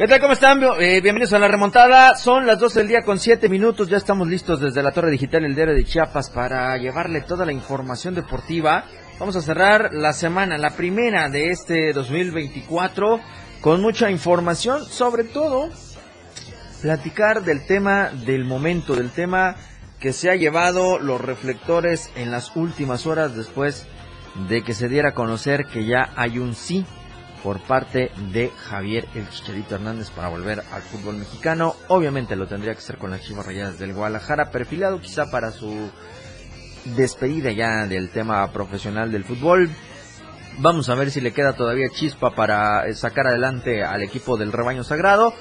¿Qué tal? ¿Cómo están? Eh, bienvenidos a la remontada. Son las 12 del día con 7 minutos. Ya estamos listos desde la Torre Digital El Diario de Chiapas para llevarle toda la información deportiva. Vamos a cerrar la semana, la primera de este 2024, con mucha información, sobre todo platicar del tema del momento, del tema que se ha llevado los reflectores en las últimas horas después de que se diera a conocer que ya hay un sí por parte de Javier El Chicharito Hernández para volver al fútbol mexicano. Obviamente lo tendría que hacer con las Chivas Rayadas del Guadalajara, perfilado quizá para su despedida ya del tema profesional del fútbol. Vamos a ver si le queda todavía chispa para eh, sacar adelante al equipo del rebaño sagrado,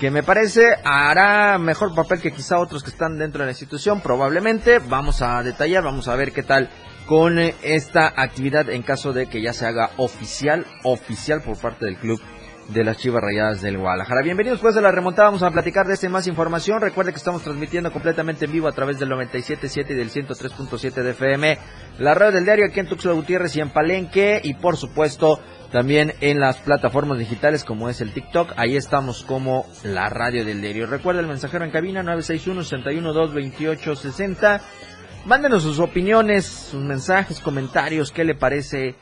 que me parece hará mejor papel que quizá otros que están dentro de la institución, probablemente. Vamos a detallar, vamos a ver qué tal con eh, esta actividad en caso de que ya se haga oficial, oficial por parte del club de las Chivas Rayadas del Guadalajara. Bienvenidos pues a la remontada, vamos a platicar de este más información. Recuerde que estamos transmitiendo completamente en vivo a través del 97.7 y del 103.7 de FM, la red del diario aquí en Tuxtla Gutiérrez y en Palenque y por supuesto también en las plataformas digitales como es el TikTok, ahí estamos como la radio del diario. Recuerda el mensajero en cabina 961 61 28 60 Mándenos sus opiniones, sus mensajes, comentarios, qué le parece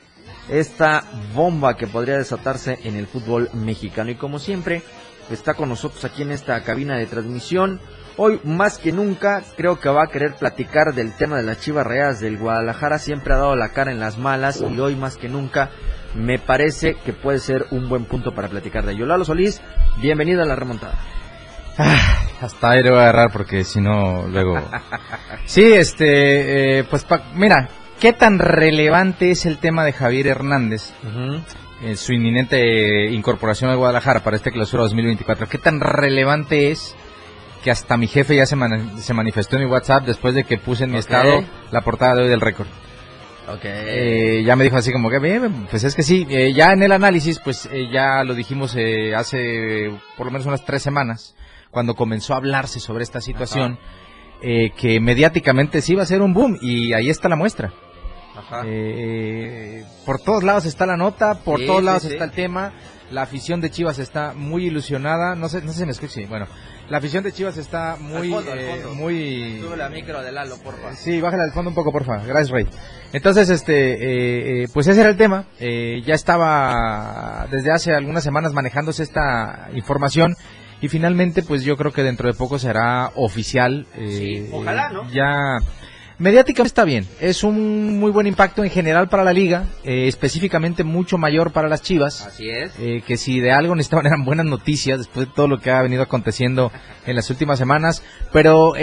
esta bomba que podría desatarse en el fútbol mexicano. Y como siempre, está con nosotros aquí en esta cabina de transmisión. Hoy más que nunca creo que va a querer platicar del tema de las Chivas Reales del Guadalajara. Siempre ha dado la cara en las malas y hoy más que nunca me parece que puede ser un buen punto para platicar de ello. Lalo Solís, bienvenido a la remontada. Ah, hasta ahí le voy a agarrar porque si no, luego... Sí, este, eh, pues mira, ¿qué tan relevante es el tema de Javier Hernández? en su inminente incorporación a Guadalajara para este clausura 2024. ¿Qué tan relevante es que hasta mi jefe ya se, se manifestó en mi WhatsApp después de que puse en mi estado la portada de hoy del récord? Okay. Eh, ya me dijo así como que, bien, pues es que sí, eh, ya en el análisis, pues ya lo dijimos hace por lo menos unas tres semanas, cuando comenzó a hablarse sobre esta situación, eh, que mediáticamente sí iba a ser un boom y ahí está la muestra. Eh, por todos lados está la nota, por todos lados está el tema. La afición de Chivas está muy ilusionada. No sé, no sé si me escucha. Bueno, la afición de Chivas está muy, eh, muy. Sube la micro de Lalo, porfa. Sí, bájala al fondo un poco, porfa. Gracias, Rey. Entonces, este, pues ese era el tema. ya estaba desde hace algunas semanas manejándose esta información y finalmente, pues yo creo que dentro de poco será oficial. Eh, ojalá, ¿no? Ya mediáticamente está bien. Es un muy buen impacto en general para la liga, eh, específicamente mucho mayor para las Chivas. Así es. Eh, que si de algo necesitaban eran buenas noticias después de todo lo que ha venido aconteciendo en las últimas semanas. Pero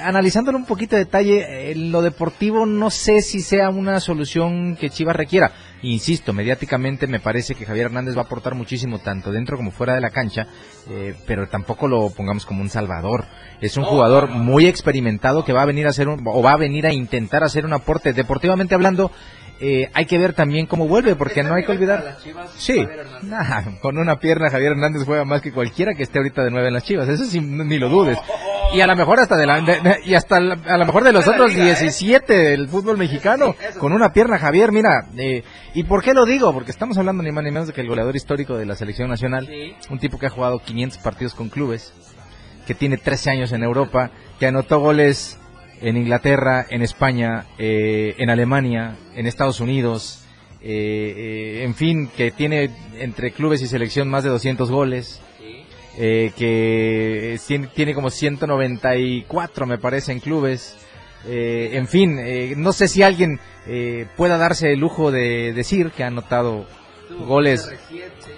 analizándolo un poquito de detalle, en lo deportivo no sé si sea una solución que Chivas requiera. Insisto, mediáticamente me parece que Javier Hernández va a aportar muchísimo, tanto dentro como fuera de la cancha, eh, pero tampoco lo pongamos como un salvador. Es un jugador muy experimentado que va a venir a hacer un, o va a venir a intentar hacer un aporte, deportivamente hablando, eh, hay que ver también cómo vuelve, porque no hay que olvidar. sí, con una pierna Javier Hernández juega más que cualquiera que esté ahorita de nueve en las Chivas, eso sí, ni lo dudes. Y a lo mejor hasta de, la, y hasta a lo mejor de los otros 17 ¿eh? del fútbol mexicano, con una pierna Javier, mira, eh, ¿y por qué lo digo? Porque estamos hablando ni más ni menos de que el goleador histórico de la selección nacional, un tipo que ha jugado 500 partidos con clubes, que tiene 13 años en Europa, que anotó goles en Inglaterra, en España, eh, en Alemania, en Estados Unidos, eh, eh, en fin, que tiene entre clubes y selección más de 200 goles, que tiene, como 194 me parece en clubes, en fin, no sé si alguien pueda darse el lujo de decir que ha anotado goles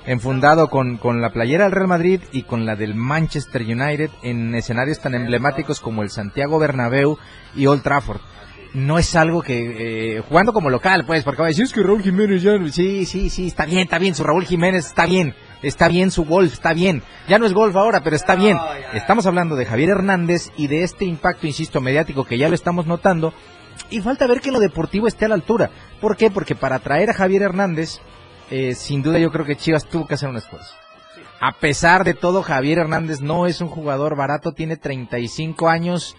enfundado con, con la playera del Real Madrid y con la del Manchester United en escenarios tan emblemáticos como el Santiago Bernabéu y Old Trafford. no es algo que, eh, jugando como local, pues, porque va a decir, es que Raúl Jiménez ya, sí, sí, sí, está bien, está bien, su Raúl Jiménez está bien, está bien su golf, está bien, ya no es golf ahora, pero está bien. Estamos hablando de Javier Hernández y de este impacto, insisto, mediático que ya lo estamos notando, y falta ver que lo deportivo esté a la altura. ¿Por qué? Porque para traer a Javier Hernández, eh, sin duda yo creo que Chivas tuvo que hacer un esfuerzo. A pesar de todo, Javier Hernández no es un jugador barato, tiene 35 años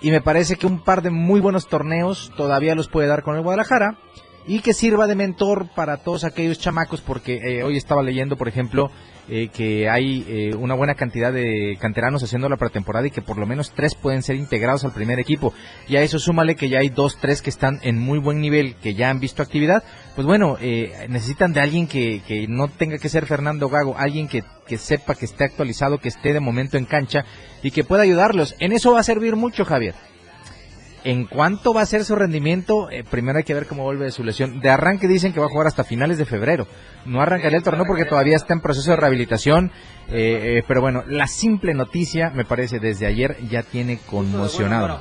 y me parece que un par de muy buenos torneos todavía los puede dar con el Guadalajara y que sirva de mentor para todos aquellos chamacos porque eh, hoy estaba leyendo por ejemplo eh, que hay eh, una buena cantidad de canteranos haciendo la pretemporada y que por lo menos tres pueden ser integrados al primer equipo. Y a eso súmale que ya hay dos tres que están en muy buen nivel que ya han visto actividad. Pues bueno necesitan de alguien que, que no tenga que ser Fernando Gago alguien que, que sepa que esté actualizado que esté de momento en cancha y que pueda ayudarlos. En eso va a servir mucho Javier en cuánto va a ser su rendimiento, eh, primero hay que ver cómo vuelve de su lesión. De arranque dicen que va a jugar hasta finales de febrero. No arrancaría el torneo porque todavía está en proceso de rehabilitación. Eh, eh, pero bueno, la simple noticia, me parece, desde ayer ya tiene conmocionado.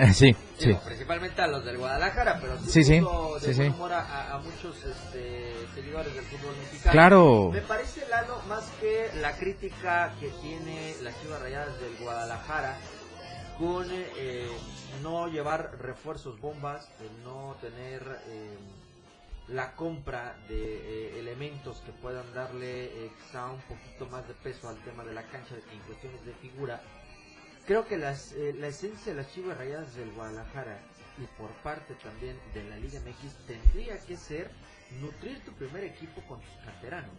sí, sí. Principalmente a los del Guadalajara, pero sí, sí, sí, sí. A, a, muchos este, seguidores del fútbol mexicano. Claro. Me parece, Lalo, más que la crítica que tiene las Chivas Rayadas del Guadalajara con eh, no llevar refuerzos bombas, de no tener eh, la compra de eh, elementos que puedan darle quizá un poquito más de peso al tema de la cancha en cuestiones de figura. Creo que las, la esencia de las Chivas Rayadas del Guadalajara y por parte también de la Liga MX tendría que ser nutrir tu primer equipo con tus canteranos,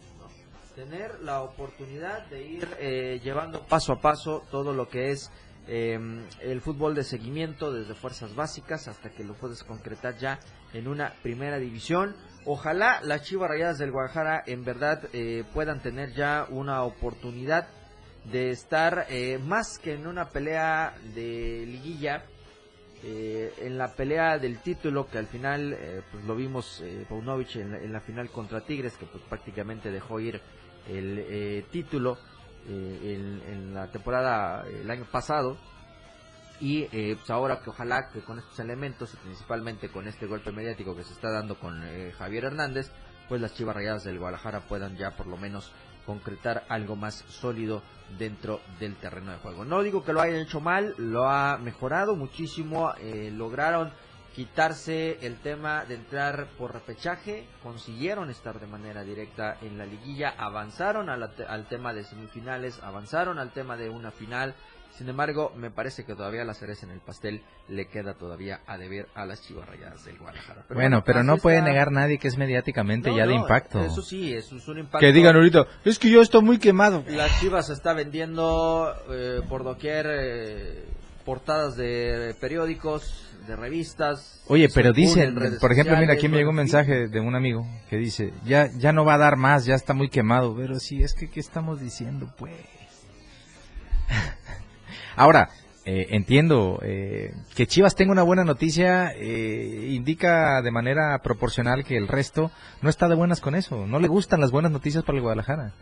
tener la oportunidad de ir llevando paso a paso todo lo que es Em, el fútbol de seguimiento desde fuerzas básicas hasta que lo puedes concretar ya en una primera división. Ojalá las Chivas Rayadas del Guadalajara en verdad eh, puedan tener ya una oportunidad de estar eh, más que en una pelea de liguilla, eh, en la pelea del título que al final pues lo vimos Paunovic en la, final contra Tigres que pues prácticamente dejó ir el título eh, en, la temporada el año pasado y eh, pues ahora que ojalá que con estos elementos y principalmente con este golpe mediático que se está dando con eh, Javier Hernández pues las Chivas Rayadas del Guadalajara puedan ya por lo menos concretar algo más sólido dentro del terreno de juego. No digo que lo hayan hecho mal, lo ha mejorado muchísimo, lograron quitarse el tema de entrar por repechaje, consiguieron estar de manera directa en la liguilla, avanzaron al, tema de semifinales, avanzaron al tema de una final. Sin embargo, me parece que todavía la cereza en el pastel le queda todavía a deber a las Chivas Rayadas del Guadalajara. bueno, pero no puede negar nadie que es mediáticamente ya de impacto. Eso sí, es un impacto. Que digan ahorita, es que yo estoy muy quemado. Las Chivas se está vendiendo eh, por doquier eh, portadas de periódicos, de revistas. Oye, pero dicen, por ejemplo, mira, aquí me llegó un mensaje de un amigo que dice, ya, ya no va a dar más, ya está muy quemado, pero sí, es que, ¿qué estamos diciendo, pues? Ahora, eh, entiendo eh, que Chivas tenga una buena noticia, eh, indica de manera proporcional que el resto no está de buenas con eso, no le gustan las buenas noticias para el Guadalajara.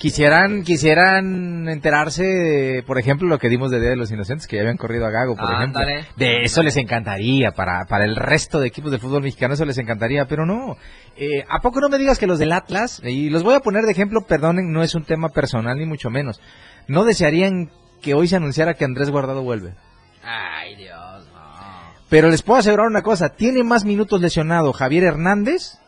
Quisieran, quisieran enterarse, por ejemplo, lo que dimos de Día de los Inocentes, que ya habían corrido a Gago, por ejemplo. De eso les encantaría, para, para el resto de equipos del fútbol mexicano eso les encantaría, pero no. Eh, ¿A poco no me digas que los del Atlas, y los voy a poner de ejemplo, perdonen, no es un tema personal ni mucho menos, no desearían que hoy se anunciara que Andrés Guardado vuelve? Ay, Dios, no. Pero les puedo asegurar una cosa, tiene más minutos lesionado Javier Hernández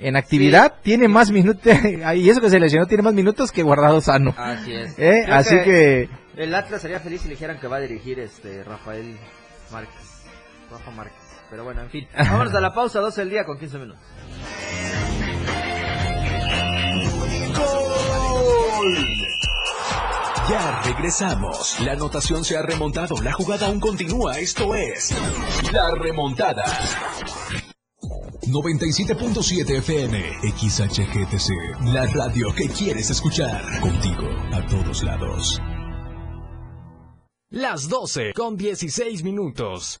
en actividad tiene más minutos, y eso que se lesionó tiene más minutos que guardado sano. Así es. ¿Eh? Así que, El Atlas sería feliz si le dijeran que va a dirigir este Rafael Márquez. Rafa Márquez. Pero bueno, en fin. Vámonos a la pausa, 12 del día con 15 minutos. ¡Gol! Ya regresamos. La anotación se ha remontado. La jugada aún continúa. Esto es La Remontada. 97.7 FM, XHGTC, la radio que quieres escuchar. Contigo, a todos lados. Las 12 con 16 minutos.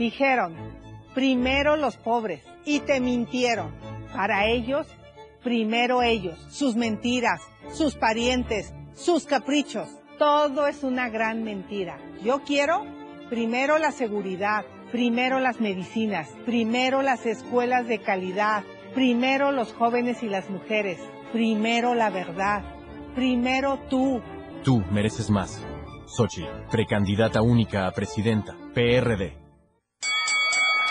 Dijeron, primero los pobres, y te mintieron. Para ellos, primero ellos, sus mentiras, sus parientes, sus caprichos. Todo es una gran mentira. Yo quiero primero la seguridad, primero las medicinas, primero las escuelas de calidad, primero los jóvenes y las mujeres, primero la verdad, primero tú. Tú mereces más. Sochi, precandidata única a presidenta, PRD.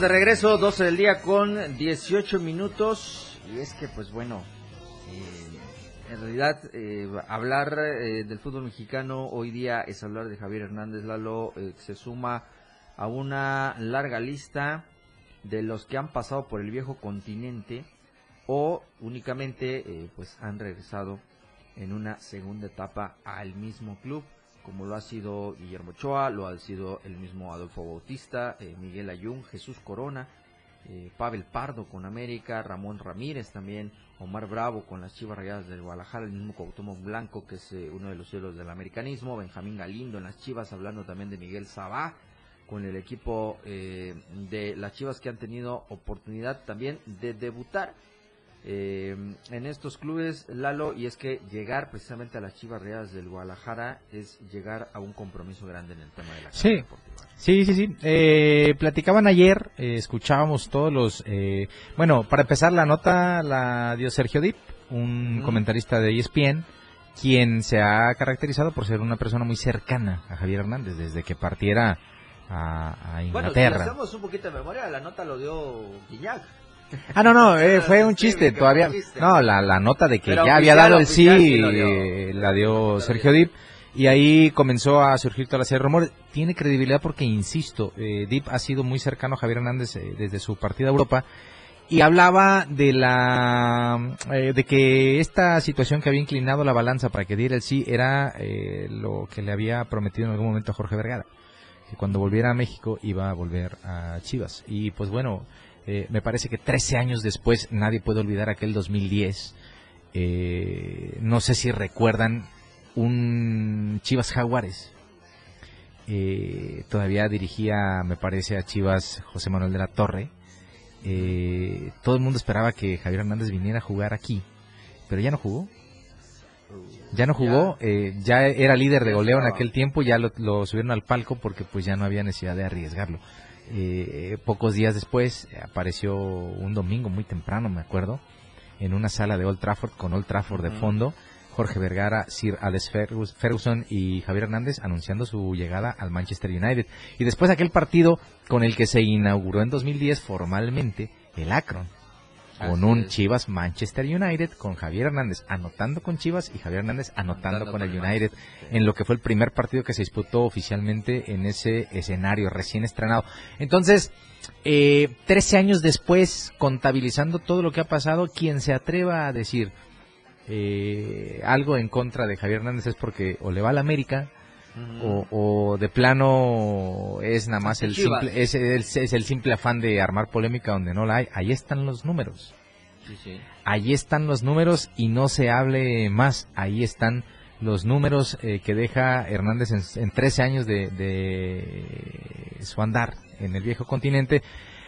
De regreso, 12 del día con 18 minutos. Y es que, pues bueno, eh, en realidad eh, hablar eh, del fútbol mexicano hoy día es hablar de Javier Hernández Lalo. se suma a una larga lista de los que han pasado por el viejo continente o únicamente pues han regresado en una segunda etapa al mismo club como lo ha sido Guillermo Ochoa, lo ha sido el mismo Adolfo Bautista, eh, Miguel Ayun, Jesús Corona, eh, Pavel Pardo con América, Ramón Ramírez también, Omar Bravo con las Chivas Rayadas del Guadalajara, el mismo Cuauhtémoc Blanco que es eh, uno de los cielos del americanismo, Benjamín Galindo en las Chivas, hablando también de Miguel Sabá con el equipo de las Chivas que han tenido oportunidad también de debutar eh, en estos clubes, Lalo, y es que llegar precisamente a las Chivas Reales del Guadalajara es llegar a un compromiso grande en el tema de la sí. deportiva. Sí, sí, sí. Eh, platicaban ayer, eh, escuchábamos todos los... Eh, bueno, para empezar la nota la dio Sergio Dip, un comentarista de ESPN, quien se ha caracterizado por ser una persona muy cercana a Javier Hernández desde que partiera a, Inglaterra. Bueno, si hacemos un poquito de memoria, la nota lo dio Guiñac. Ah, no, no, eh, fue un chiste, todavía. No, la, la nota de que ya había dado el sí, eh, la dio Sergio Dip. Y ahí comenzó a surgir toda la serie de rumores. Tiene credibilidad porque, insisto, eh, Dip ha sido muy cercano a Javier Hernández eh, desde su partida a Europa. Y hablaba de la de que esta situación que había inclinado la balanza para que diera el sí era lo que le había prometido en algún momento a Jorge Vergara. Que cuando volviera a México iba a volver a Chivas. Y pues bueno, eh, me parece que 13 años después nadie puede olvidar aquel 2010. Eh, no sé si recuerdan un Chivas Jaguares. Eh, todavía dirigía, me parece, a Chivas José Manuel de la Torre. todo el mundo esperaba que Javier Hernández viniera a jugar aquí, pero ya no jugó. Ya no jugó, ya era líder de goleo en aquel tiempo, ya lo, lo subieron al palco porque pues ya no había necesidad de arriesgarlo. Eh, pocos días después apareció un domingo muy temprano, me acuerdo, en una sala de Old Trafford con Old Trafford de fondo. Jorge Vergara, Sir Alex Ferguson y Javier Hernández anunciando su llegada al Manchester United. Y después aquel partido con el que se inauguró en 2010 formalmente el Akron con un Chivas Manchester United, con Javier Hernández anotando con Chivas y Javier Hernández anotando, con el United, en lo que fue el primer partido que se disputó oficialmente en ese escenario recién estrenado. Entonces, eh, 13 años después, contabilizando todo lo que ha pasado, quien se atreva a decir eh, algo en contra de Javier Hernández es porque o le va a la América o, o de plano es nada más el Chivas. simple, es, es- es el simple afán de armar polémica donde no la hay. Ahí están los números. Sí, sí. Ahí están los números y no se hable más. Ahí están los números eh, que deja Hernández en, en 13 años de, de su andar en el viejo continente.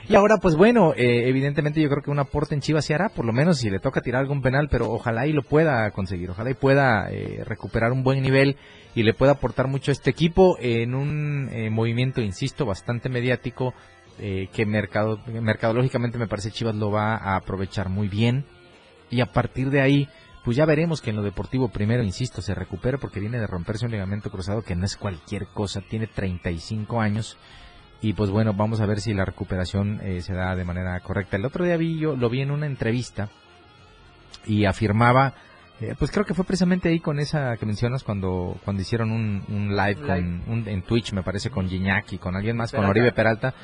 Y ahora, pues bueno, eh, evidentemente yo creo que un aporte en Chivas se hará, por lo menos si le toca tirar algún penal, pero ojalá y lo pueda conseguir, ojalá y pueda eh, recuperar un buen nivel y le pueda aportar mucho a este equipo en un eh, movimiento, insisto, bastante mediático, eh, que mercado, mercadológicamente me parece Chivas lo va a aprovechar muy bien. Y a partir de ahí pues ya veremos que en lo deportivo primero, insisto, se recupere porque viene de romperse un ligamento cruzado que no es cualquier cosa, tiene 35 años y pues bueno, vamos a ver si la recuperación eh, se da de manera correcta. El otro día vi yo, lo vi en una entrevista y afirmaba, eh, pues creo que fue precisamente ahí con esa que mencionas cuando cuando hicieron un, un live, con un- en Twitch, me parece, con y con alguien más, con Peralta. Oribe Peralta.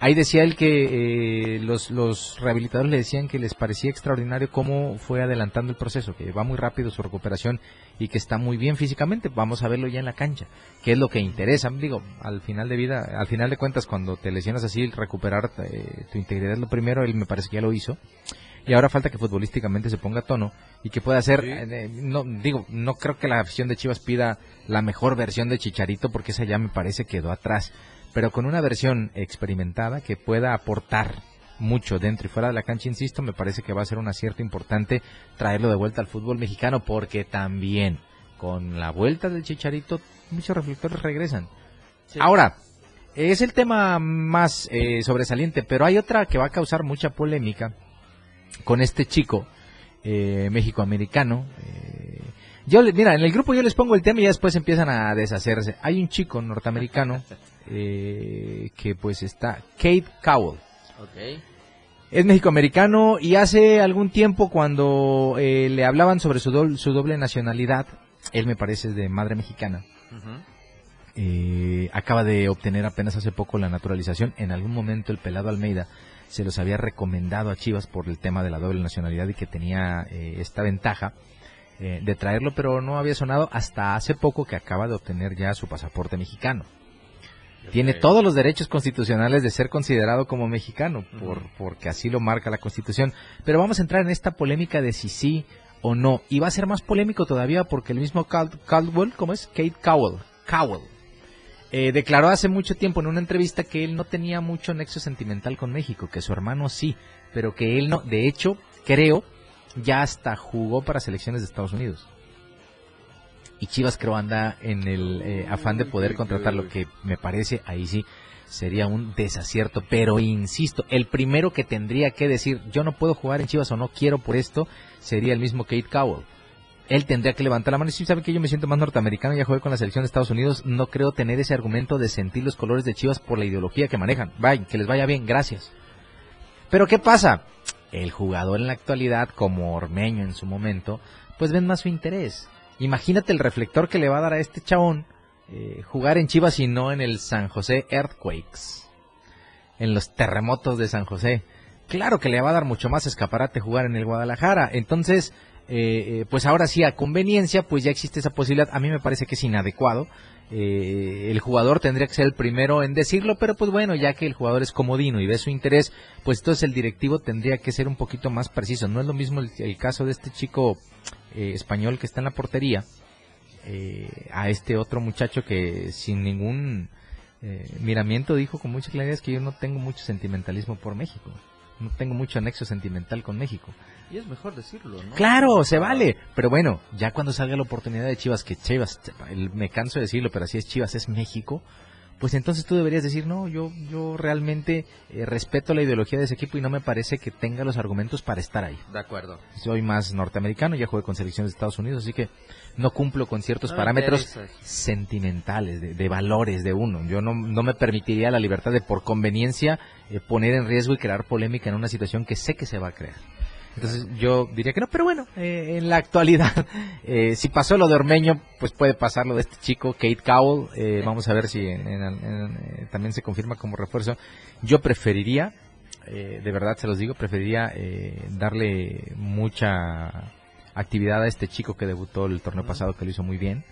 Ahí decía él que eh, los, los rehabilitadores le decían que les parecía extraordinario cómo fue adelantando el proceso, que va muy rápido su recuperación y que está muy bien físicamente. Vamos a verlo ya en la cancha, que es lo que interesa. Digo, al final de vida, al final de cuentas, cuando te lesionas así, recuperar eh, tu integridad es lo primero. Él me parece que ya lo hizo. Y ahora falta que futbolísticamente se ponga a tono y que pueda hacer, eh, no digo, no creo que la afición de Chivas pida la mejor versión de Chicharito porque esa ya me parece quedó atrás, pero con una versión experimentada que pueda aportar mucho dentro y fuera de la cancha, insisto, me parece que va a ser un acierto importante traerlo de vuelta al fútbol mexicano porque también con la vuelta del Chicharito muchos reflectores regresan. Ahora, es el tema más eh, sobresaliente, pero hay otra que va a causar mucha polémica con este chico eh, mexicoamericano. eh, yo, le- mira, en el grupo yo les pongo el tema y ya después empiezan a deshacerse. Hay un chico norteamericano eh, que pues está, Kate Cowell. Ok. Es mexicoamericano y hace algún tiempo cuando eh, le hablaban sobre su, doble- su doble nacionalidad, él me parece es de madre mexicana, eh, acaba de obtener apenas hace poco la naturalización. En algún momento el pelado Almeida se los había recomendado a Chivas por el tema de la doble nacionalidad y que tenía eh, esta ventaja eh, de traerlo, pero no había sonado hasta hace poco que acaba de obtener ya su pasaporte mexicano. Tiene todos los derechos constitucionales de ser considerado como mexicano, por, porque así lo marca la Constitución. Pero vamos a entrar en esta polémica de si sí o no. Y va a ser más polémico todavía porque el mismo Cal- Caldwell, ¿cómo es? Kate Cowell, Cowell, eh, declaró hace mucho tiempo en una entrevista que él no tenía mucho nexo sentimental con México, que su hermano sí, pero que él no. De hecho, creo, ya hasta jugó para selecciones de Estados Unidos. Y Chivas creo anda en el eh, afán de poder contratarlo, que me parece ahí sí sería un desacierto. Pero insisto, el primero que tendría que decir yo no puedo jugar en Chivas o no quiero por esto sería el mismo Kate Cowell. Él tendría que levantar la mano y si sabe que yo me siento más norteamericano, ya jugué con la selección de Estados Unidos, no creo tener ese argumento de sentir los colores de Chivas por la ideología que manejan. Vaya, que les vaya bien, gracias. Pero ¿qué pasa? El jugador en la actualidad, como Ormeño en su momento, pues ven más su interés. Imagínate el reflector que le va a dar a este chabón eh, jugar en Chivas y no en el San José Earthquakes, en los terremotos de San José. Claro que le va a dar mucho más escaparate jugar en el Guadalajara. Entonces, eh, eh, pues ahora sí, a conveniencia, pues ya existe esa posibilidad. A mí me parece que es inadecuado. Eh, el jugador tendría que ser el primero en decirlo, pero pues bueno, ya que el jugador es comodino y ve su interés, pues entonces el directivo tendría que ser un poquito más preciso. No es lo mismo el, el caso de este chico eh, español que está en la portería, a este otro muchacho que sin ningún miramiento dijo con mucha claridad que yo no tengo mucho sentimentalismo por México. No tengo mucho anexo sentimental con México. Y es mejor decirlo, ¿no? Claro, se vale. Pero bueno, ya cuando salga la oportunidad de Chivas, que Chivas, me canso de decirlo, pero así es Chivas, es México, pues entonces tú deberías decir, no, yo, yo realmente eh, respeto la ideología de ese equipo y no me parece que tenga los argumentos para estar ahí. De acuerdo. Soy más norteamericano, ya jugué con selecciones de Estados Unidos, así que no cumplo con ciertos No parámetros sentimentales, de, de valores de uno. Yo no, no me permitiría la libertad de por conveniencia eh, poner en riesgo y crear polémica en una situación que sé que se va a crear. Entonces yo diría que no, pero bueno, eh, en la actualidad, eh, si pasó lo de Ormeño, pues puede pasar lo de este chico, Kate Cowell. eh, vamos a ver si en- en- en- también se confirma como refuerzo. Yo preferiría, eh, de verdad se los digo, preferiría eh, darle mucha actividad a este chico que debutó el torneo pasado, que lo hizo muy bien.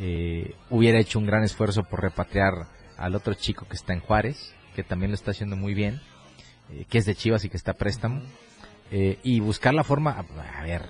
eh, hubiera hecho un gran esfuerzo por repatriar al otro chico que está en Juárez, que también lo está haciendo muy bien, que es de Chivas y que está a préstamo, eh, y buscar la forma, a, a ver,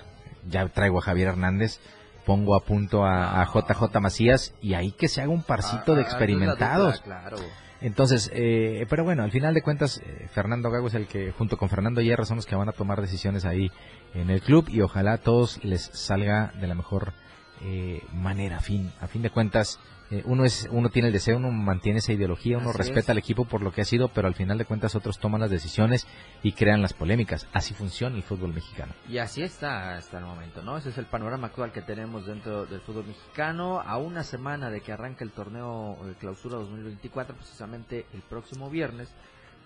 ya traigo a Javier Hernández, pongo a punto a, a JJ Macías y ahí que se haga un parcito de Ah, ah, experimentados. claro. Entonces, eh, pero bueno, al final de cuentas, eh, Fernando Gago es el que, junto con Fernando Hierro, son los que van a tomar decisiones ahí en el club y ojalá a todos les salga de la mejor eh, manera. A fin, a fin de cuentas, eh, uno es, uno tiene el deseo, uno mantiene esa ideología, uno Así respeta es. al equipo por lo que ha sido, pero al final de cuentas otros toman las decisiones y crean las polémicas. Así funciona el fútbol mexicano. Y así está hasta el momento, ¿no? Ese es el panorama actual que tenemos dentro del fútbol mexicano. A una semana de que arranque el torneo eh, Clausura 2024, precisamente el próximo viernes,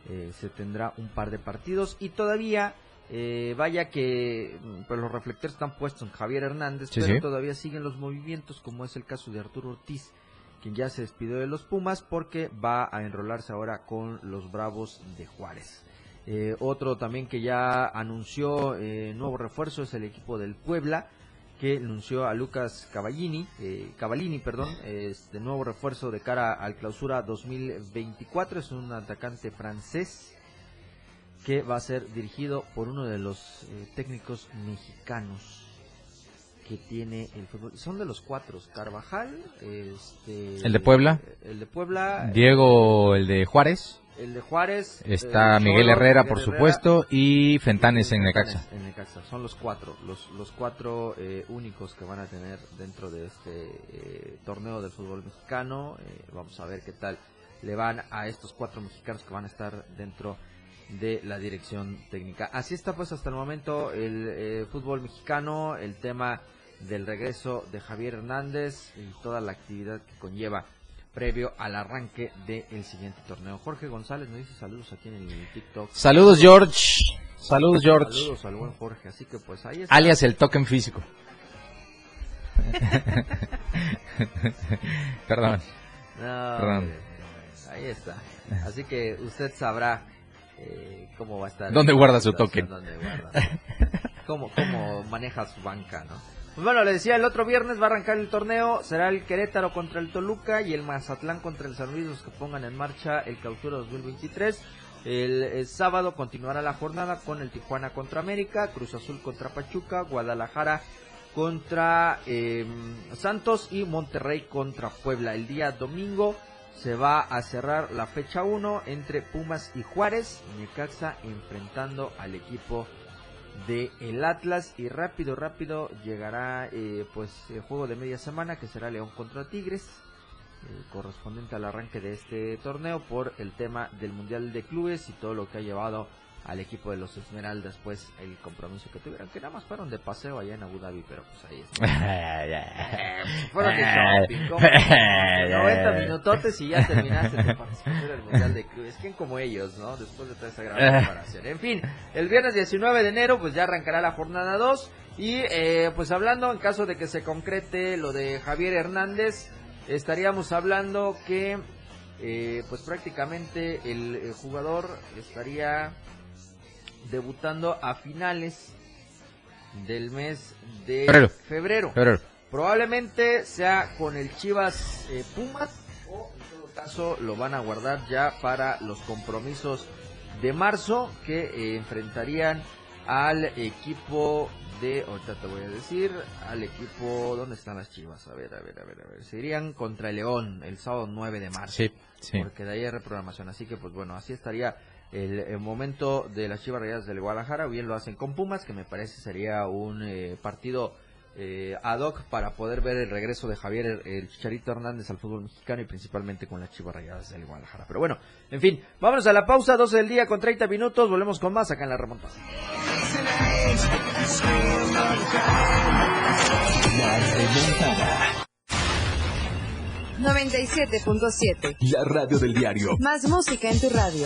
eh, se tendrá un par de partidos y todavía, eh, vaya que mm, pues los reflectores están puestos en Javier Hernández, Sí, pero sí. todavía siguen los movimientos, como es el caso de Arturo Ortiz, quien ya se despidió de los Pumas porque va a enrolarse ahora con los Bravos de Juárez. Eh, otro también que ya anunció eh, nuevo refuerzo es el equipo del Puebla, que anunció a Lucas Cavallini, eh, Cavallini, perdón, es de nuevo refuerzo de cara al clausura 2024. Es un atacante francés que va a ser dirigido por uno de los eh, técnicos mexicanos que tiene el fútbol. Son de los cuatro, Carvajal, este, El de Puebla. el de Puebla, Diego, el de Juárez, el de Juárez, está eh, Miguel Herrera, Miguel por Herrera, supuesto, y Fentanes en Necaxa. en Necaxa. Son los cuatro, los, los cuatro eh, únicos que van a tener dentro de este eh, torneo del fútbol mexicano. Eh, vamos a ver qué tal le van a estos cuatro mexicanos que van a estar dentro de la dirección técnica. Así está pues hasta el momento el eh, fútbol mexicano, el tema del regreso de Javier Hernández y toda la actividad que conlleva previo al arranque del siguiente torneo. Jorge González nos dice saludos aquí en el TikTok. Saludos George, saludos George, Saludos al buen Jorge, así que pues ahí está. alias el token físico. Perdón. No, Perdón. ahí está. Así que usted sabrá eh, cómo va a estar. ¿Dónde guarda su token? dónde guarda. cómo, cómo maneja su banca, ¿no? Pues bueno, le decía, el otro viernes va a arrancar el torneo, será el Querétaro contra el Toluca y el Mazatlán contra el San Luis los que pongan en marcha el clausura 2023. El, el sábado continuará la jornada con el Tijuana contra América, Cruz Azul contra Pachuca, Guadalajara contra eh, Santos y Monterrey contra Puebla. El día domingo se va a cerrar la fecha 1 entre Pumas y Juárez, Necaxa enfrentando al equipo de el Atlas. Y rápido rápido llegará eh, pues el juego de media semana que será León contra Tigres eh, correspondiente al arranque de este torneo por el tema del mundial de clubes y todo lo que ha llevado al equipo de los Esmeraldas pues el compromiso que tuvieron que nada más fueron de paseo allá en Abu Dhabi pero pues ahí está. Fueron de shopping ¿cómo? 90 minutotes y ya terminaste tu participación en el mundial de clubes. Quién como ellos no después de toda esa gran preparación. En fin el viernes 19 de enero pues ya arrancará la jornada 2 y eh, pues hablando en caso de que se concrete lo de Javier Hernández estaríamos hablando que eh, pues prácticamente el, eh, jugador estaría debutando a finales del mes de Febrero. febrero. Febrero. Probablemente sea con el Chivas eh, Pumas o en todo caso lo van a guardar ya para los compromisos de marzo que eh, enfrentarían al equipo de, ahorita te voy a decir, al equipo, ¿dónde están las Chivas? A ver, a ver, a ver, a ver, se irían contra el León el sábado 9 de marzo. Sí, sí. Porque de ahí hay reprogramación, así que pues bueno, así estaría el, el momento de las Chivas Rayadas del Guadalajara, o bien lo hacen con Pumas, que me parece sería un eh, partido eh, ad hoc para poder ver el regreso de Javier el, el Chicharito Hernández al fútbol mexicano y principalmente con las Chivas Rayadas del Guadalajara. Pero bueno, en fin, vámonos a la pausa, 12 del día con 30 minutos, volvemos con más acá en la remontada. La remontada. 97.7. La radio del diario. Más música en tu radio.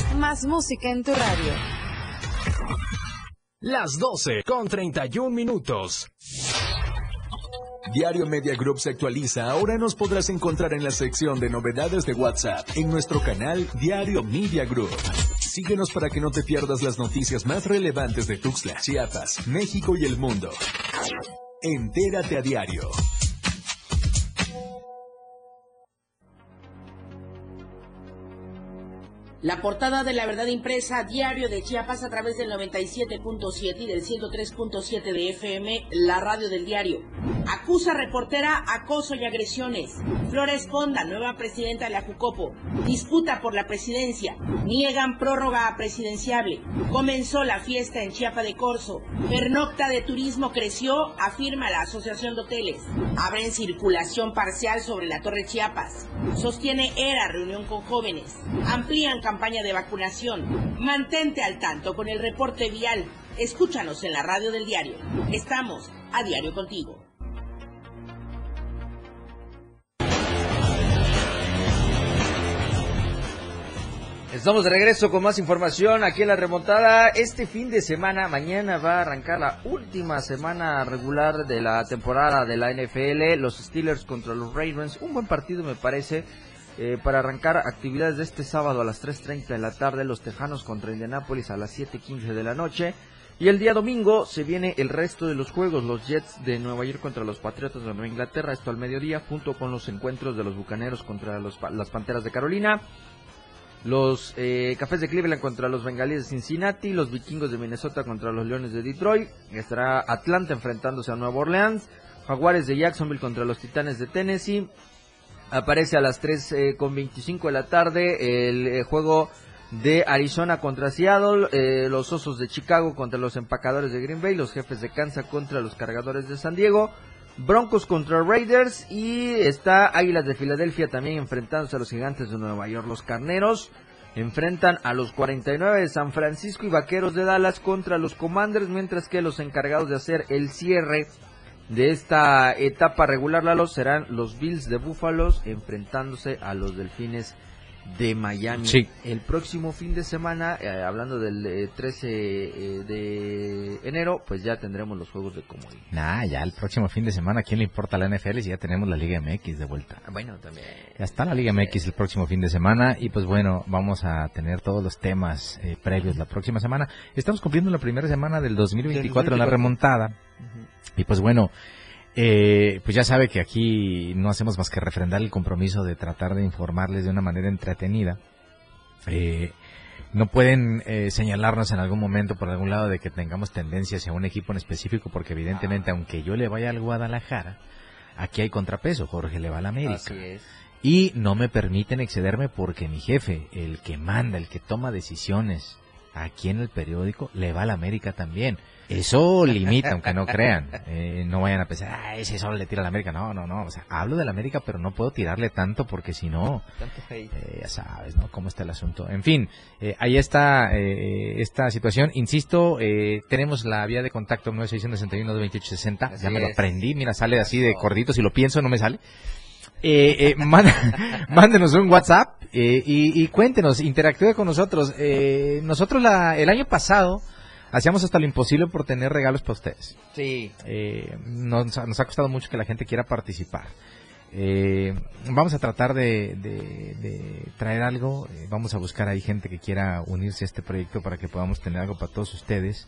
Más música en tu radio. Las 12 con 31 minutos. Diario Media Group se actualiza. Ahora nos podrás encontrar en la sección de novedades de WhatsApp en nuestro canal Diario Media Group. Síguenos para que no te pierdas las noticias más relevantes de Tuxtla, Chiapas, México y el mundo. Entérate a diario. La portada de la verdad impresa, diario de Chiapas a través del 97.7 y del 103.7 de FM, la radio del diario. Acusa reportera acoso y agresiones. Flores Ponda, nueva presidenta de la Jucopo. Disputa por la presidencia. Niegan prórroga presidenciable. Comenzó la fiesta en Chiapa de Corzo. Pernocta de turismo creció, afirma la Asociación de Hoteles. Abren circulación parcial sobre la Torre Chiapas. Sostiene ERA reunión con jóvenes. Amplían campaña de vacunación. Mantente al tanto con el reporte vial. Escúchanos en la radio del diario. Estamos a diario contigo. Estamos de regreso con más información aquí en la remontada. Este fin de semana, mañana va a arrancar la última semana regular de la temporada de la NFL. Los Steelers contra los Ravens. Un buen partido me parece. Eh, para arrancar actividades de este sábado a las 3.30 de la tarde, los Tejanos contra Indianapolis a las 7.15 de la noche. Y el día domingo se viene el resto de los juegos, los Jets de Nueva York contra los Patriotas de Nueva Inglaterra, esto al mediodía, junto con los encuentros de los Bucaneros contra los, las Panteras de Carolina, los eh, Cafés de Cleveland contra los Bengalíes de Cincinnati, los Vikingos de Minnesota contra los Leones de Detroit, estará Atlanta enfrentándose a Nueva Orleans, Jaguares de Jacksonville contra los Titanes de Tennessee, aparece a las 3 eh, con 25 de la tarde el eh, juego de Arizona contra Seattle, eh, los Osos de Chicago contra los Empacadores de Green Bay, los Jefes de Kansas contra los Cargadores de San Diego, Broncos contra Raiders y está Águilas de Filadelfia también enfrentándose a los Gigantes de Nueva York. Los Carneros enfrentan a los 49 de San Francisco y Vaqueros de Dallas contra los Commanders, mientras que los encargados de hacer el cierre de esta etapa regular, Lalo, serán los Bills de Búfalos enfrentándose a los Delfines de Miami. Sí. El próximo fin de semana, eh, hablando del eh, 13 eh, de enero, pues ya tendremos los juegos de comodín. Nah, ya el próximo fin de semana, ¿a quién le importa la NFL si ya tenemos la Liga MX de vuelta? Bueno, también. Ya está la Liga MX el próximo fin de semana y pues bueno, vamos a tener todos los temas eh, previos la próxima semana. Estamos cumpliendo la primera semana del 2024 en la 2024. remontada y pues bueno, eh, pues ya sabe que aquí no hacemos más que refrendar el compromiso de tratar de informarles de una manera entretenida. Eh, no pueden eh, señalarnos en algún momento por algún lado de que tengamos tendencias a un equipo en específico, porque evidentemente, aunque yo le vaya al Guadalajara, aquí hay contrapeso. Jorge le va al América. Así es. Y no me permiten excederme porque mi jefe, el que manda, el que toma decisiones aquí en el periódico, le va al América también. Eso limita, aunque no crean. Eh, no vayan a pensar, ah, ese solo le tira a la América. No, no, no. O sea, hablo del América, pero no puedo tirarle tanto porque si no, eh, ya sabes, ¿no? Cómo está el asunto. En fin, eh, ahí está eh, esta situación. Insisto, eh, tenemos la vía de contacto 9661-2860. Así Ya me lo aprendí. Mira, sale así de cordito. Si lo pienso, no me sale. Eh, eh, mándenos un WhatsApp eh, y, y cuéntenos, interactúe con nosotros. Eh, nosotros la, el año pasado hacíamos hasta lo imposible por tener regalos para ustedes. Sí. Eh, nos, nos ha costado mucho que la gente quiera participar. Eh, vamos a tratar de, de- de traer algo. vamos a buscar ahí gente que quiera unirse a este proyecto para que podamos tener algo para todos ustedes.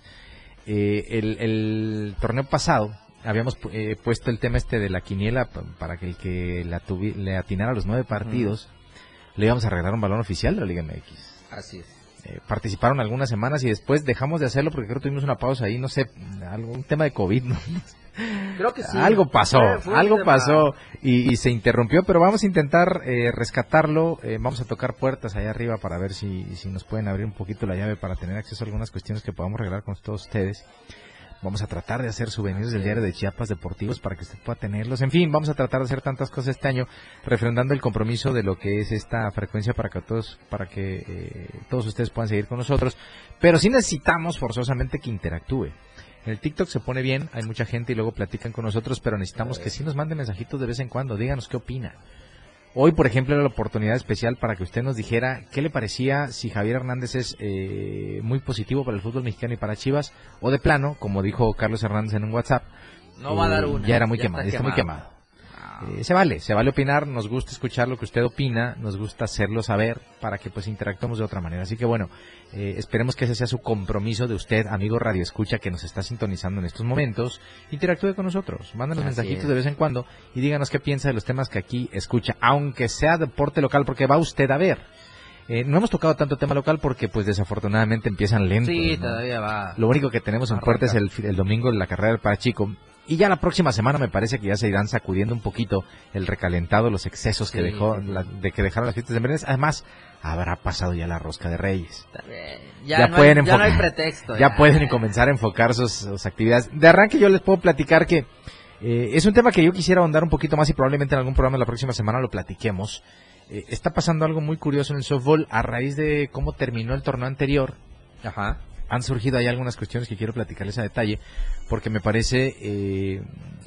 Eh, el, el torneo pasado habíamos eh, puesto el tema este de la quiniela pa- para que el que la tuvi- le atinara a los nueve partidos le íbamos a regalar un balón oficial de la Liga MX Así es. eh, participaron algunas semanas y después dejamos de hacerlo porque creo que tuvimos una pausa ahí, no sé, algún tema de COVID, ¿no? Creo que sí. algo pasó, Fue- algo pasó y, y se interrumpió, pero vamos a intentar eh, rescatarlo, eh, vamos a tocar puertas allá arriba para ver si, si nos pueden abrir un poquito la llave para tener acceso a algunas cuestiones que podamos regalar con todos ustedes. Vamos a tratar de hacer souvenirs del diario de Chiapas deportivos para que usted pueda tenerlos. En fin, vamos a tratar de hacer tantas cosas este año, refrendando el compromiso de lo que es esta frecuencia para que todos, para que eh, todos ustedes puedan seguir con nosotros. Pero sí necesitamos forzosamente que interactúe. En el TikTok se pone bien, hay mucha gente y luego platican con nosotros, pero necesitamos que sí nos manden mensajitos de vez en cuando, díganos qué opina. Hoy, por ejemplo, era la oportunidad especial para que usted nos dijera qué le parecía si Javier Hernández es eh, muy positivo para el fútbol mexicano y para Chivas, o de plano, como dijo Carlos Hernández en un WhatsApp. No va a dar eh, una. Ya era muy ya quemado, está está muy quemado. Eh, se vale, se vale opinar, nos gusta escuchar lo que usted opina, nos gusta hacerlo saber para que pues interactuemos de otra manera. Así que bueno, eh, esperemos que ese sea su compromiso de usted, amigo Radio Escucha, que nos está sintonizando en estos momentos. Interactúe con nosotros, mándenos Así mensajitos es. de vez en cuando y díganos qué piensa de los temas que aquí escucha, aunque sea deporte local, porque va usted a ver. Eh, no hemos tocado tanto tema local porque pues desafortunadamente empiezan lentos. Sí, ¿no? todavía va. Lo único que tenemos en puerta es el, el domingo de la carrera del Parachico. Y ya la próxima semana me parece que ya se irán sacudiendo un poquito el recalentado, los excesos que dejó, la- de que dejaron las fiestas de Viernes. Además, habrá pasado ya la rosca de Reyes. Ya Ya, no, pueden hay, ya no hay pretexto. Ya pueden comenzar a enfocar sus, sus actividades. De arranque yo les puedo platicar que eh, es un tema que yo quisiera ahondar un poquito más y probablemente en algún programa la próxima semana lo platiquemos. Eh, está pasando algo muy curioso en el softball a raíz de cómo terminó el torneo anterior Ajá. Han surgido ahí algunas cuestiones que quiero platicarles a detalle, porque me parece eh,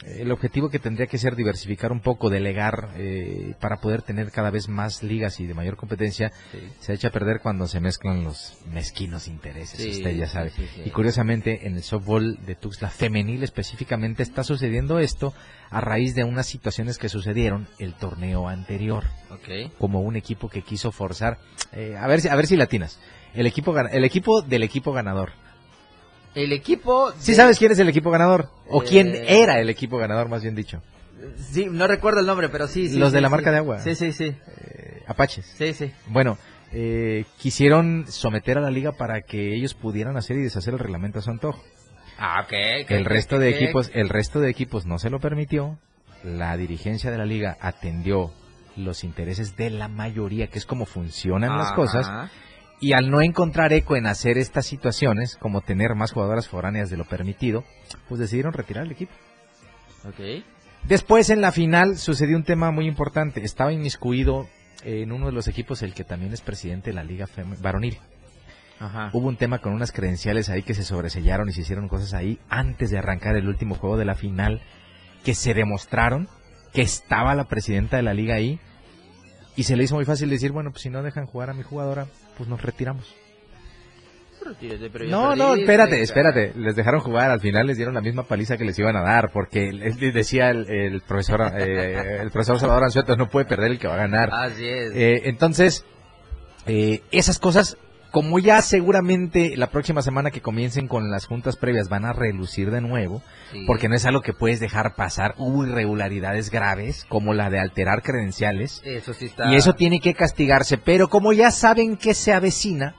el objetivo que tendría que ser diversificar un poco, delegar, eh, para poder tener cada vez más ligas y de mayor competencia, se echa a perder cuando se mezclan los mezquinos intereses, Sí, usted ya sabe. sí, sí, sí. Y curiosamente, en el softball de Tuxtla femenil específicamente está sucediendo esto a raíz de unas situaciones que sucedieron el torneo anterior Ok. como un equipo que quiso forzar eh, a ver si a ver si latinas el equipo el equipo del equipo ganador El equipo. ¿Sí de- sabes quién es el equipo ganador? ¿O Eh, quién era el equipo ganador, más bien dicho? Sí, no recuerdo el nombre, pero sí. sí Los sí, de la sí. marca de agua. Sí, sí, sí. Eh, Apaches. Sí, sí. Bueno, eh, quisieron someter a la liga para que ellos pudieran hacer y deshacer el reglamento a su antojo. Ah, ok. ok, El resto de equipos, el resto de equipos no se lo permitió. La dirigencia de la liga atendió los intereses de la mayoría, que es como funcionan las cosas. Y al no encontrar eco en hacer estas situaciones, como tener más jugadoras foráneas de lo permitido, pues decidieron retirar el equipo. Ok. Después en la final sucedió un tema muy importante. Estaba inmiscuido en uno de los equipos el que también es presidente de la liga varonil. Ajá. Hubo un tema con unas credenciales ahí que se sobresellaron y se hicieron cosas ahí antes de arrancar el último juego de la final que se demostraron que estaba la presidenta de la liga ahí y se le hizo muy fácil decir, bueno, pues si no dejan jugar a mi jugadora, pues nos retiramos. Retírate, pero ya No, no, espérate, espérate. Les dejaron jugar, al final les dieron la misma paliza que les iban a dar, porque él- decía el, el profesor eh, el profesor Salvador Anzueto, no puede perder el que va a ganar. Así es. Eh, entonces, eh, esas cosas, como ya seguramente la próxima semana que comiencen con las juntas previas van a relucir de nuevo, Sí. porque no es algo que puedes dejar pasar, hubo irregularidades graves, como la de alterar credenciales, Eso sí está. y eso tiene que castigarse, pero como ya saben que se avecina,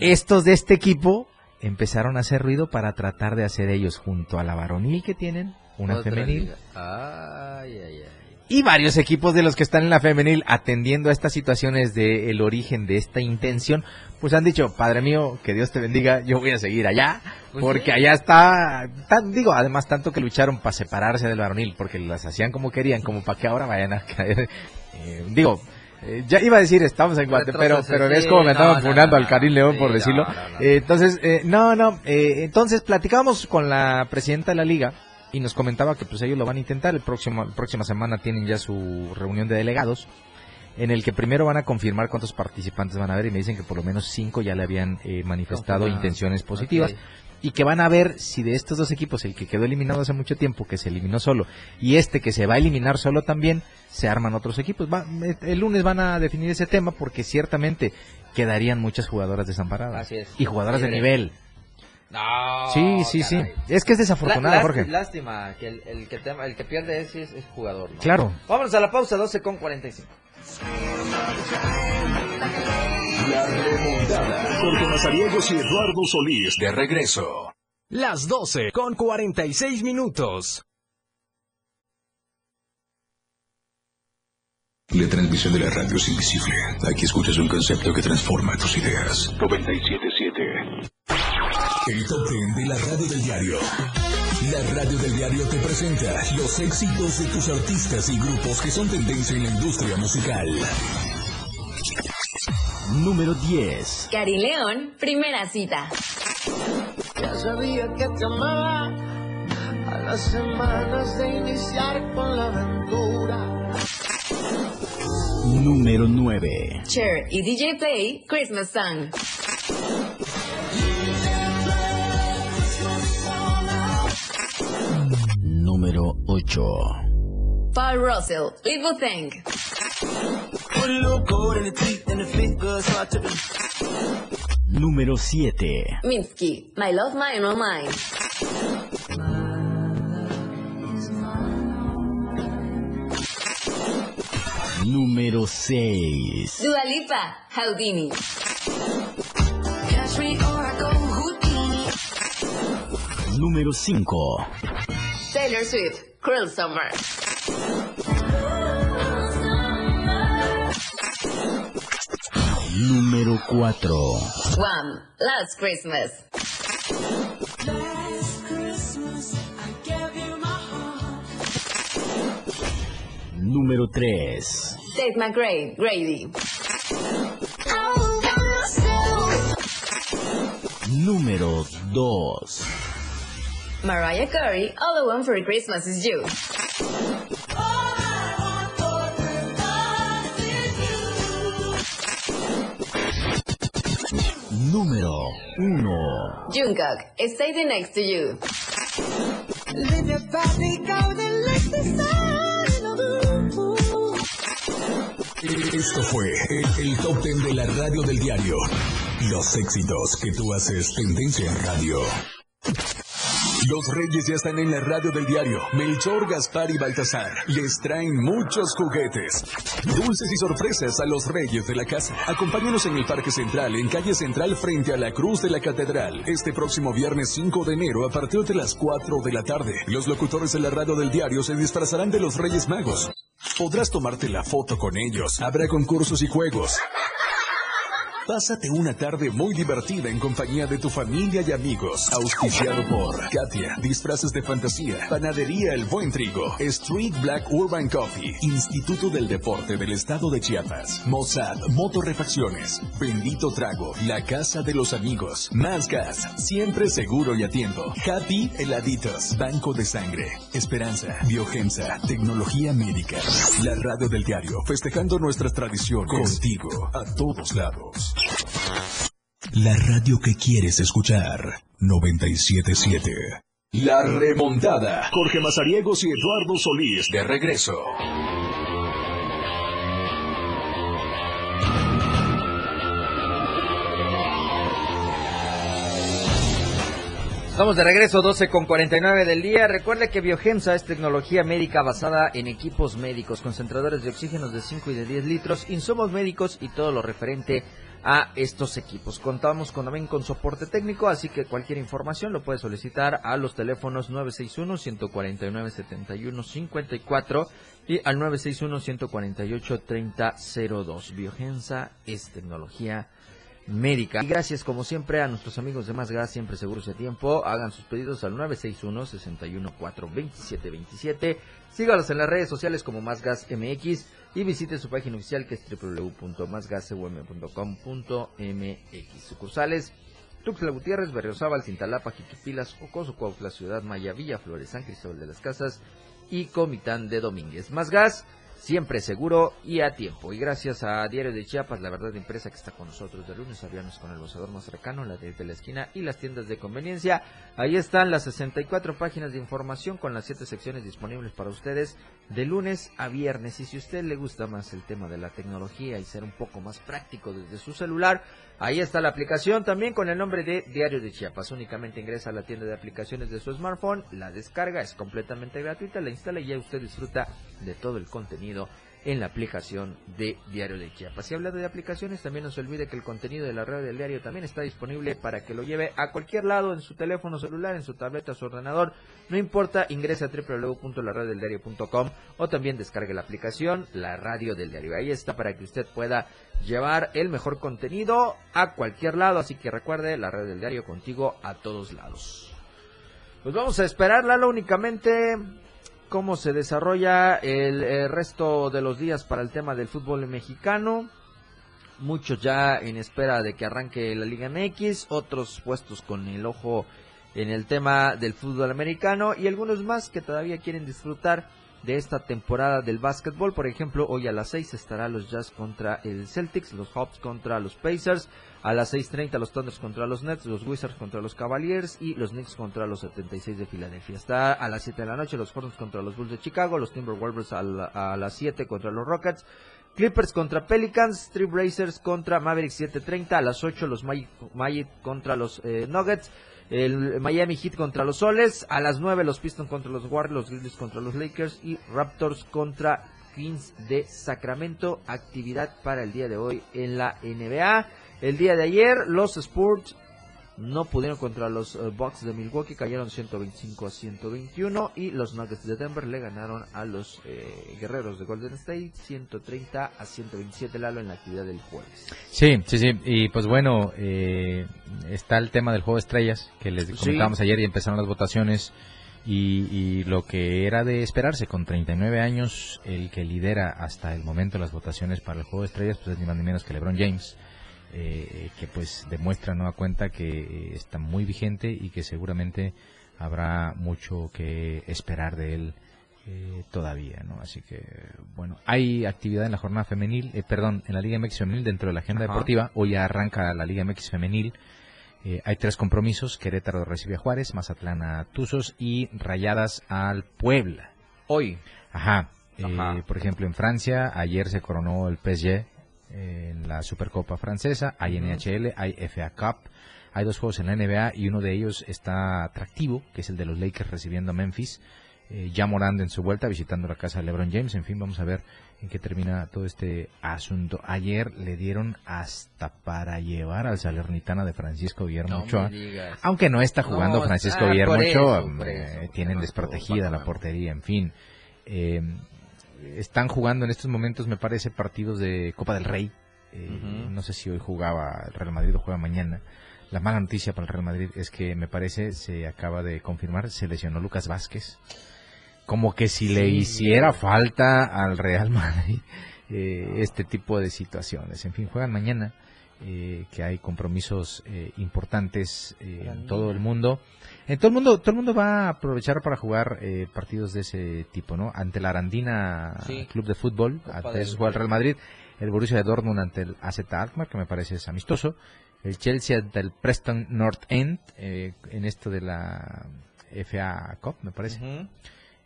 estos de este equipo empezaron a hacer ruido para tratar de hacer ellos junto a la varonil que tienen, una Otra femenil. Ay, ay, ay. Y varios equipos de los que están en la femenil atendiendo a estas situaciones del origen de esta intención, pues han dicho, Padre mío, que Dios te bendiga, yo voy a seguir allá, Pues porque allá está, tan- digo, además tanto que lucharon para separarse del varonil, porque las hacían como querían, como para que ahora vayan a caer, eh, digo, eh, ya iba a decir estamos en Guate, pero, pero ves como me andaban no, funando no, al Karim León por decirlo. Eh, entonces, eh, no, no, eh, entonces platicamos con la presidenta de la liga y nos comentaba que pues ellos lo van a intentar. El próximo, la próxima semana tienen ya su reunión de delegados en el que primero van a confirmar cuántos participantes van a haber y me dicen que por lo menos cinco ya le habían eh, manifestado Confirmado. intenciones positivas y que van a ver si de estos dos equipos, el que quedó eliminado hace mucho tiempo, que se eliminó solo, y este que se va a eliminar solo también, se arman otros equipos. Va- eh, el lunes van a definir ese tema porque ciertamente quedarían muchas jugadoras desamparadas Así es. y jugadoras de nivel. No, Sí, sí, sí. Es que es desafortunado, Lá- Jorge. Lástima que el, el que te- el que pierde es, es, es jugador. ¿no? Claro. Vámonos a la pausa, 12 con 45. La remontada. Jorge Mazariegos y Eduardo Solís de regreso. Las 12 con 46 minutos. La transmisión de la radio es invisible. Aquí escuchas un concepto que transforma tus ideas. 977. El top 10 de la radio del diario. La radio del diario te presenta los éxitos de tus artistas y grupos que son tendencia en la industria musical. Número 10. Cari León, primera cita. Ya sabía que te amaba a las semanas de iniciar con la aventura. Número 9. Cher y DJ Play, Christmas Song. Número 8. Paul Russell, Little Thing. Número 7. Minsky, My Love, Mine, No Mine. Número 6. Dua Lipa, Houdini. Número 5. Taylor Swift, Cruel Summer. Número 4. One, Last Christmas. Número 3. Dave McRae, Grady. Número 2. Mariah Carey, All I Want for Christmas is You. Número 1. Jungkook, Stay Next to You. Esto fue el, el top 10 de la radio del diario. Los éxitos que tú haces tendencia en radio. Los reyes ya están en la radio del diario. Melchor, Gaspar y Baltasar les traen muchos juguetes, dulces y sorpresas a los reyes de la casa. Acompáñanos en el Parque Central, en calle Central, frente a la Cruz de la Catedral, este próximo viernes 5 de enero a partir de las 4 de la tarde. Los locutores de la radio del diario se disfrazarán de los Reyes Magos. Podrás tomarte la foto con ellos. Habrá concursos y juegos. Pásate una tarde muy divertida en compañía de tu familia y amigos. Auspiciado por Katia, Disfraces de Fantasía, Panadería El Buen Trigo, Street Black Urban Coffee, Instituto del Deporte del Estado de Chiapas, Mossad, Motorrefacciones, Bendito Trago, La Casa de los Amigos, Más Gas, Siempre Seguro y a Tiempo, Happy Heladitos, Banco de Sangre, Esperanza, Biogenza, Tecnología Médica, la radio del diario, festejando nuestras tradiciones, contigo, a todos lados. La radio que quieres escuchar. 977. La remontada. Jorge Mazariegos y Eduardo Solís de regreso. Estamos de regreso, 12 con 49 del día. Recuerde que Biogemsa es tecnología médica basada en equipos médicos, concentradores de oxígenos de 5 y de 10 litros, insumos médicos y todo lo referente a estos equipos. Contamos con, también con soporte técnico, así que cualquier información lo puede solicitar a los teléfonos 961-149-7154 y al 961-148-3002. Biogensa es tecnología médica. Y gracias como siempre a nuestros amigos de Más Gas, siempre seguros de tiempo. Hagan sus pedidos al 961-614-2727. Sígalos en las redes sociales como Más Gas MX y visite su página oficial que es www.másgasum.com.mx. Sucursales Tuxtla Gutiérrez, Berriozábal, Cintalapa, Jiquipilas, Ocoso, Cuautla, Ciudad Maya, Villa Flores, San Cristóbal de las Casas y Comitán de Domínguez. Más Gas siempre seguro y a tiempo. Y gracias a Diario de Chiapas, la verdad empresa que está con nosotros de lunes a viernes con el gozador más cercano, la de, de la esquina y las tiendas de conveniencia. Ahí están las 64 páginas de información con las 7 secciones disponibles para ustedes de lunes a viernes. Y si a usted le gusta más el tema de la tecnología y ser un poco más práctico desde su celular, ahí está la aplicación también con el nombre de Diario de Chiapas. Únicamente ingresa a la tienda de aplicaciones de su smartphone, la descarga, es completamente gratuita, la instala y ya usted disfruta de todo el contenido en la aplicación de Diario de Chiapas. Y hablando de aplicaciones, también no se olvide que el contenido de la red del diario también está disponible para que lo lleve a cualquier lado, en su teléfono celular, en su tableta, su ordenador. No importa, ingrese a www.laradiodeldiario.com o también descargue la aplicación La Radio del Diario. Ahí está para que usted pueda llevar el mejor contenido a cualquier lado. Así que recuerde, la Radio del Diario contigo a todos lados. Pues vamos a esperar, Lalo, únicamente cómo se desarrolla el, el, resto de los días para el tema del fútbol mexicano. Muchos ya en espera de que arranque la Liga MX, otros puestos con el ojo en el tema del fútbol americano y algunos más que todavía quieren disfrutar de esta temporada del básquetbol. Por ejemplo, hoy a las 6 estará los Jazz contra el Celtics, los Hawks contra los Pacers, a las 6.30 los Thunders contra los Nets, los Wizards contra los Cavaliers y los Knicks contra los 76 de Filadelfia. Está a las 7 de la noche los Hornets contra los Bulls de Chicago, los Timberwolves a, a las 7 contra los Rockets, Clippers contra Pelicans, Strip Racers contra Mavericks 7.30, a las 8 los Magic contra los eh, Nuggets, el Miami Heat contra los Soles, a las 9 los Pistons contra los Warriors, los Grizzlies contra los Lakers y Raptors contra Kings de Sacramento. Actividad para el día de hoy en la NBA. El día de ayer los Spurs no pudieron contra los uh, Bucks de Milwaukee, cayeron 125 a 121 y los Nuggets de Denver le ganaron a los eh, Guerreros de Golden State 130 a 127 Lalo en la actividad del jueves. Sí, sí, sí, y pues bueno, eh, está el tema del juego de estrellas que les comentábamos sí. ayer y empezaron las votaciones y, y, lo que era de esperarse con 39 años, el que lidera hasta el momento las votaciones para el juego de estrellas pues es ni más ni menos que LeBron James. Eh, que pues demuestra nueva cuenta que eh, está muy vigente y que seguramente habrá mucho que esperar de él eh, todavía, ¿no? Así que, bueno, hay actividad en la jornada femenil, eh, perdón, en la Liga MX femenil dentro de la agenda Ajá. deportiva. Hoy arranca la Liga MX femenil. hay tres compromisos, Querétaro recibe a Juárez, Mazatlán a Tuzos y Rayadas al Puebla. Hoy. Ajá. Ajá. por ejemplo, en Francia, ayer se coronó el PSG en la Supercopa Francesa, hay NHL, hay FA Cup, hay dos juegos en la NBA y uno de ellos está atractivo, que es el de los Lakers recibiendo a Memphis, eh, ya morando en su vuelta, visitando la casa de LeBron James, en fin, vamos a ver en qué termina todo este asunto. Ayer le dieron hasta para llevar al Salernitana de Francisco Guillermo no Ochoa, aunque no está jugando no, Francisco ah, Guillermo eso, Ochoa, eh, tienen desprotegida la portería, en fin. Eh, están jugando en estos momentos, me parece, partidos de Copa del Rey. Eh, uh -huh. No sé si hoy jugaba el Real Madrid o juega mañana. La mala noticia para el Real Madrid es que me parece, se acaba de confirmar, se lesionó Lucas Vázquez. Como que si sí. le hiciera falta al Real Madrid eh, este tipo de situaciones. En fin, juegan mañana, eh, que hay compromisos eh, importantes en todo el mundo. En todo el mundo, todo el mundo va a aprovechar para jugar eh, partidos de ese tipo, ¿no? Ante la Arandina sí. Club de Fútbol, ante eso juega el Real Madrid, el Borussia de Dortmund ante el AZ Alkmaar, que me parece es amistoso, el Chelsea ante el Preston North End, eh, en esto de la FA Cup, me parece. Uh -huh.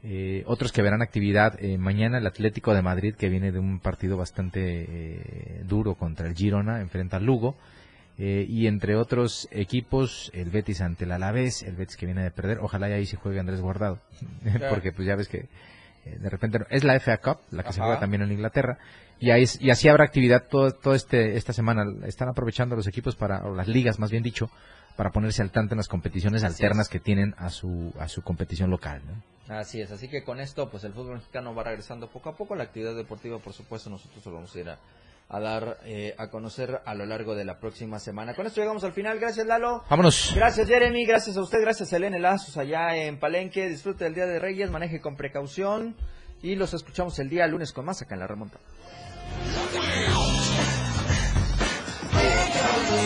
Eh, otros que verán actividad eh, mañana el Atlético de Madrid, que viene de un partido bastante eh, duro contra el Girona, enfrenta al Lugo. Eh, y entre otros equipos, el Betis ante el Alavés, el Betis que viene de perder, ojalá y ahí se juegue Andrés Guardado, claro. porque pues ya ves que de repente es la FA Cup, la que Ajá. se juega también en Inglaterra, y, ahí, y así habrá actividad todo, todo este esta semana, están aprovechando los equipos para, o las ligas más bien dicho, para ponerse al tanto en las competiciones así alternas es. que tienen a su, a su competición local. ¿no? Así es, así que con esto pues el fútbol mexicano va regresando poco a poco, la actividad deportiva por supuesto nosotros lo vamos a ir a a dar eh, a conocer a lo largo de la próxima semana. Con esto llegamos al final. Gracias, Lalo. Vámonos. Gracias, Jeremy. Gracias a usted. Gracias, Elena Lazos, allá en Palenque. Disfrute del Día de Reyes. Maneje con precaución. Y los escuchamos el día lunes con más acá en la remonta.